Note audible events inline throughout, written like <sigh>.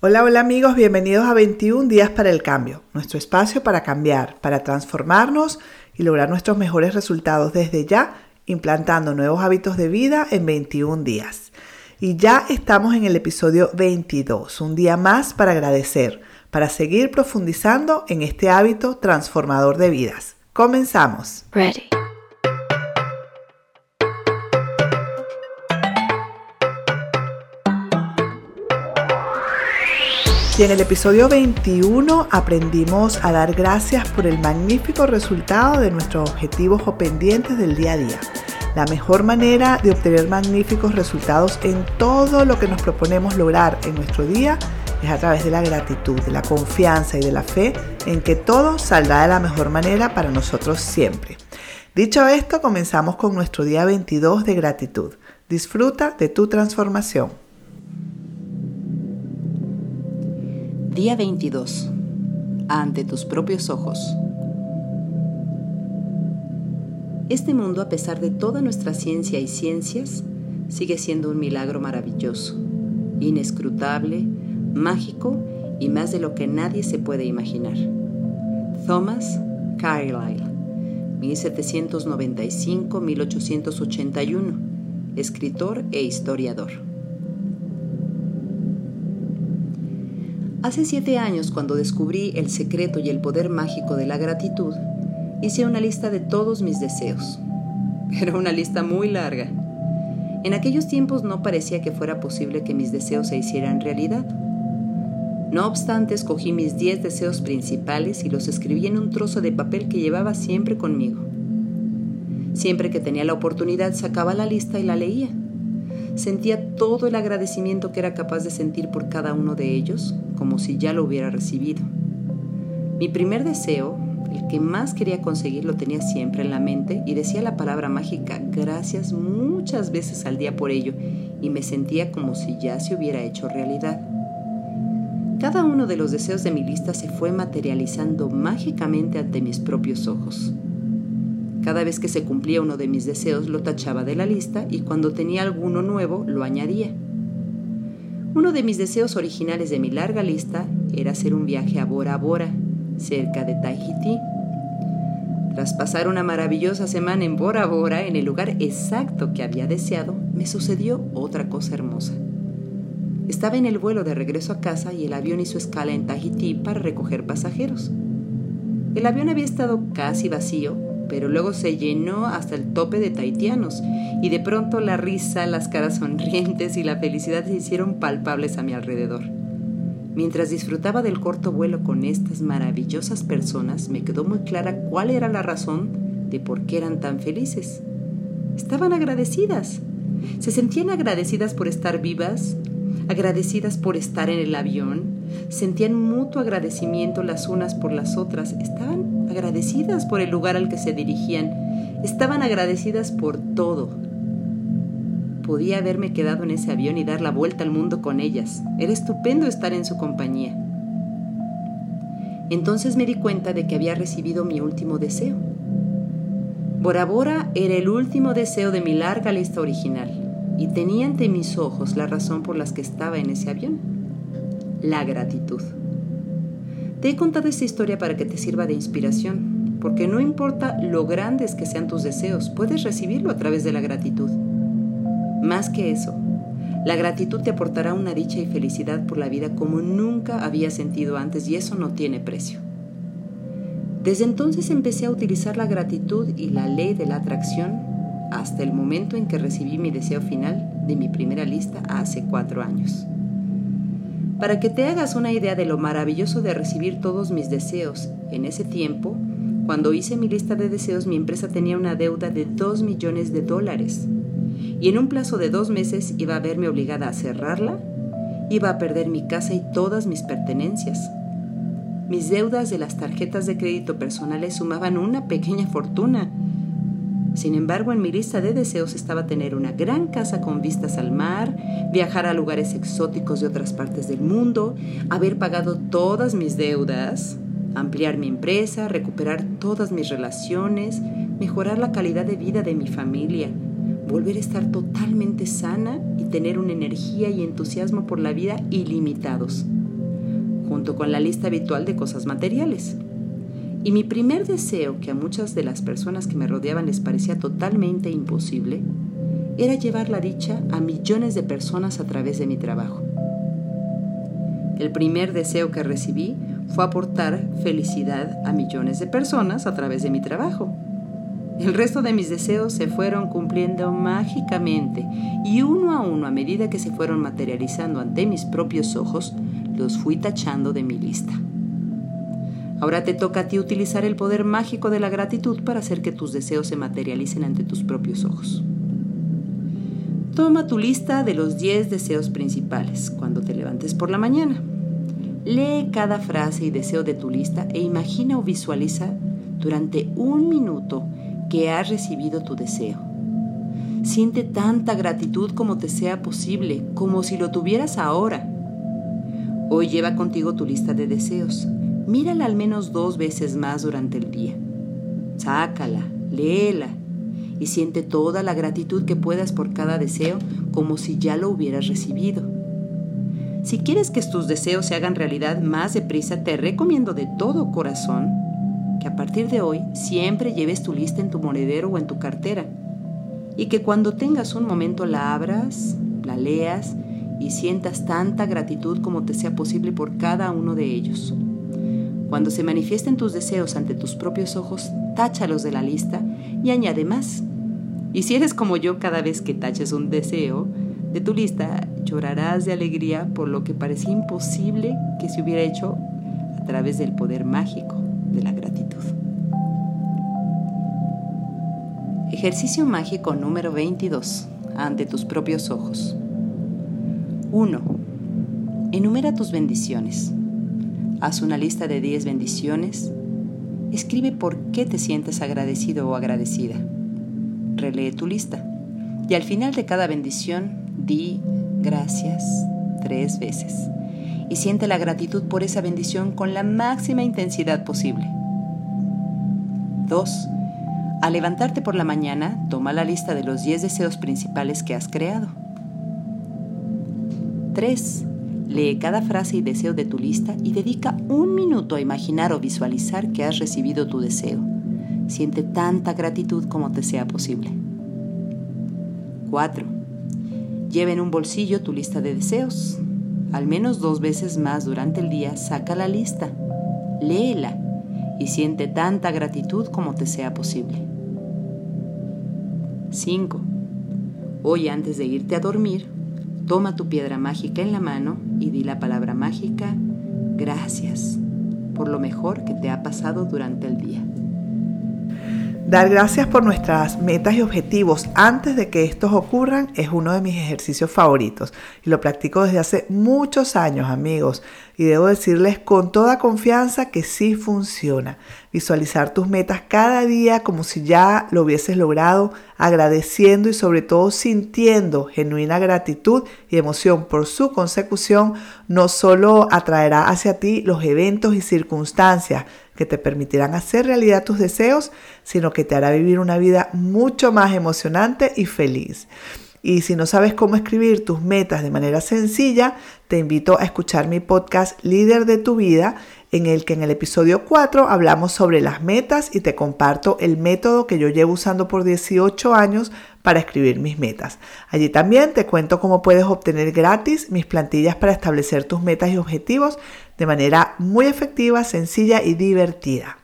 Hola, hola amigos, bienvenidos a 21 días para el cambio, nuestro espacio para cambiar, para transformarnos y lograr nuestros mejores resultados desde ya, implantando nuevos hábitos de vida en 21 días. Y ya estamos en el episodio 22, un día más para agradecer, para seguir profundizando en este hábito transformador de vidas. Comenzamos. Ready. Y en el episodio 21 aprendimos a dar gracias por el magnífico resultado de nuestros objetivos o pendientes del día a día. La mejor manera de obtener magníficos resultados en todo lo que nos proponemos lograr en nuestro día es a través de la gratitud, de la confianza y de la fe en que todo saldrá de la mejor manera para nosotros siempre. Dicho esto, comenzamos con nuestro día 22 de gratitud. Disfruta de tu transformación. Día 22. Ante tus propios ojos. Este mundo, a pesar de toda nuestra ciencia y ciencias, sigue siendo un milagro maravilloso, inescrutable, mágico y más de lo que nadie se puede imaginar. Thomas Carlyle, 1795-1881, escritor e historiador. Hace siete años, cuando descubrí el secreto y el poder mágico de la gratitud, hice una lista de todos mis deseos. <laughs> Era una lista muy larga. En aquellos tiempos no parecía que fuera posible que mis deseos se hicieran realidad. No obstante, escogí mis diez deseos principales y los escribí en un trozo de papel que llevaba siempre conmigo. Siempre que tenía la oportunidad sacaba la lista y la leía. Sentía todo el agradecimiento que era capaz de sentir por cada uno de ellos, como si ya lo hubiera recibido. Mi primer deseo, el que más quería conseguir, lo tenía siempre en la mente y decía la palabra mágica gracias muchas veces al día por ello y me sentía como si ya se hubiera hecho realidad. Cada uno de los deseos de mi lista se fue materializando mágicamente ante mis propios ojos. Cada vez que se cumplía uno de mis deseos lo tachaba de la lista y cuando tenía alguno nuevo lo añadía. Uno de mis deseos originales de mi larga lista era hacer un viaje a Bora Bora, cerca de Tahití. Tras pasar una maravillosa semana en Bora Bora, en el lugar exacto que había deseado, me sucedió otra cosa hermosa. Estaba en el vuelo de regreso a casa y el avión hizo escala en Tahití para recoger pasajeros. El avión había estado casi vacío pero luego se llenó hasta el tope de taitianos y de pronto la risa, las caras sonrientes y la felicidad se hicieron palpables a mi alrededor. Mientras disfrutaba del corto vuelo con estas maravillosas personas, me quedó muy clara cuál era la razón de por qué eran tan felices. Estaban agradecidas. Se sentían agradecidas por estar vivas, agradecidas por estar en el avión, sentían mutuo agradecimiento las unas por las otras, estaban agradecidas por el lugar al que se dirigían, estaban agradecidas por todo. Podía haberme quedado en ese avión y dar la vuelta al mundo con ellas. Era estupendo estar en su compañía. Entonces me di cuenta de que había recibido mi último deseo. Bora Bora era el último deseo de mi larga lista original y tenía ante mis ojos la razón por las que estaba en ese avión. La gratitud. Te he contado esta historia para que te sirva de inspiración, porque no importa lo grandes que sean tus deseos, puedes recibirlo a través de la gratitud. Más que eso, la gratitud te aportará una dicha y felicidad por la vida como nunca había sentido antes y eso no tiene precio. Desde entonces empecé a utilizar la gratitud y la ley de la atracción hasta el momento en que recibí mi deseo final de mi primera lista hace cuatro años. Para que te hagas una idea de lo maravilloso de recibir todos mis deseos, en ese tiempo, cuando hice mi lista de deseos, mi empresa tenía una deuda de 2 millones de dólares. Y en un plazo de dos meses iba a verme obligada a cerrarla, iba a perder mi casa y todas mis pertenencias. Mis deudas de las tarjetas de crédito personales sumaban una pequeña fortuna sin embargo, en mi lista de deseos estaba tener una gran casa con vistas al mar, viajar a lugares exóticos de otras partes del mundo, haber pagado todas mis deudas, ampliar mi empresa, recuperar todas mis relaciones, mejorar la calidad de vida de mi familia, volver a estar totalmente sana y tener una energía y entusiasmo por la vida ilimitados. junto con la lista habitual de cosas materiales. Y mi primer deseo, que a muchas de las personas que me rodeaban les parecía totalmente imposible, era llevar la dicha a millones de personas a través de mi trabajo. El primer deseo que recibí fue aportar felicidad a millones de personas a través de mi trabajo. El resto de mis deseos se fueron cumpliendo mágicamente y uno a uno a medida que se fueron materializando ante mis propios ojos, los fui tachando de mi lista. Ahora te toca a ti utilizar el poder mágico de la gratitud para hacer que tus deseos se materialicen ante tus propios ojos. Toma tu lista de los 10 deseos principales cuando te levantes por la mañana. Lee cada frase y deseo de tu lista e imagina o visualiza durante un minuto que has recibido tu deseo. Siente tanta gratitud como te sea posible, como si lo tuvieras ahora. Hoy lleva contigo tu lista de deseos. Mírala al menos dos veces más durante el día. Sácala, léela y siente toda la gratitud que puedas por cada deseo como si ya lo hubieras recibido. Si quieres que tus deseos se hagan realidad más deprisa, te recomiendo de todo corazón que a partir de hoy siempre lleves tu lista en tu monedero o en tu cartera y que cuando tengas un momento la abras, la leas y sientas tanta gratitud como te sea posible por cada uno de ellos. Cuando se manifiesten tus deseos ante tus propios ojos, táchalos de la lista y añade más. Y si eres como yo, cada vez que taches un deseo de tu lista, llorarás de alegría por lo que parecía imposible que se hubiera hecho a través del poder mágico de la gratitud. Ejercicio mágico número 22. Ante tus propios ojos. 1. Enumera tus bendiciones. Haz una lista de 10 bendiciones. Escribe por qué te sientes agradecido o agradecida. Relee tu lista. Y al final de cada bendición, di gracias tres veces. Y siente la gratitud por esa bendición con la máxima intensidad posible. 2. Al levantarte por la mañana, toma la lista de los 10 deseos principales que has creado. 3. Lee cada frase y deseo de tu lista y dedica un minuto a imaginar o visualizar que has recibido tu deseo. Siente tanta gratitud como te sea posible. 4. Lleva en un bolsillo tu lista de deseos. Al menos dos veces más durante el día saca la lista, léela y siente tanta gratitud como te sea posible. 5. Hoy antes de irte a dormir, Toma tu piedra mágica en la mano y di la palabra mágica, gracias, por lo mejor que te ha pasado durante el día. Dar gracias por nuestras metas y objetivos antes de que estos ocurran es uno de mis ejercicios favoritos y lo practico desde hace muchos años amigos y debo decirles con toda confianza que sí funciona. Visualizar tus metas cada día como si ya lo hubieses logrado, agradeciendo y sobre todo sintiendo genuina gratitud y emoción por su consecución, no solo atraerá hacia ti los eventos y circunstancias que te permitirán hacer realidad tus deseos, sino que te hará vivir una vida mucho más emocionante y feliz. Y si no sabes cómo escribir tus metas de manera sencilla, te invito a escuchar mi podcast Líder de tu vida, en el que en el episodio 4 hablamos sobre las metas y te comparto el método que yo llevo usando por 18 años para escribir mis metas. Allí también te cuento cómo puedes obtener gratis mis plantillas para establecer tus metas y objetivos de manera muy efectiva, sencilla y divertida.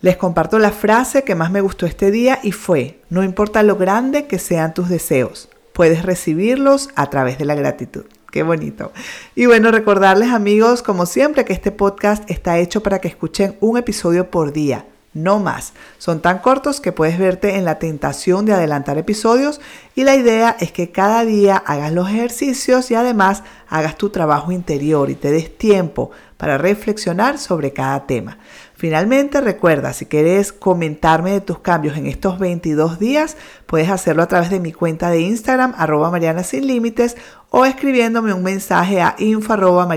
Les comparto la frase que más me gustó este día y fue, no importa lo grande que sean tus deseos, puedes recibirlos a través de la gratitud. Qué bonito. Y bueno, recordarles amigos, como siempre, que este podcast está hecho para que escuchen un episodio por día no más. Son tan cortos que puedes verte en la tentación de adelantar episodios y la idea es que cada día hagas los ejercicios y además hagas tu trabajo interior y te des tiempo para reflexionar sobre cada tema. Finalmente, recuerda, si quieres comentarme de tus cambios en estos 22 días, puedes hacerlo a través de mi cuenta de Instagram, arroba Mariana Sin Límites, o escribiéndome un mensaje a info arroba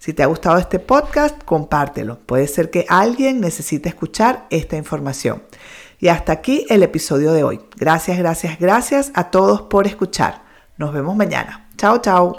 Si te ha gustado este podcast, compártelo. Puede ser que alguien necesite escuchar esta información. Y hasta aquí el episodio de hoy. Gracias, gracias, gracias a todos por escuchar. Nos vemos mañana. Chao, chao.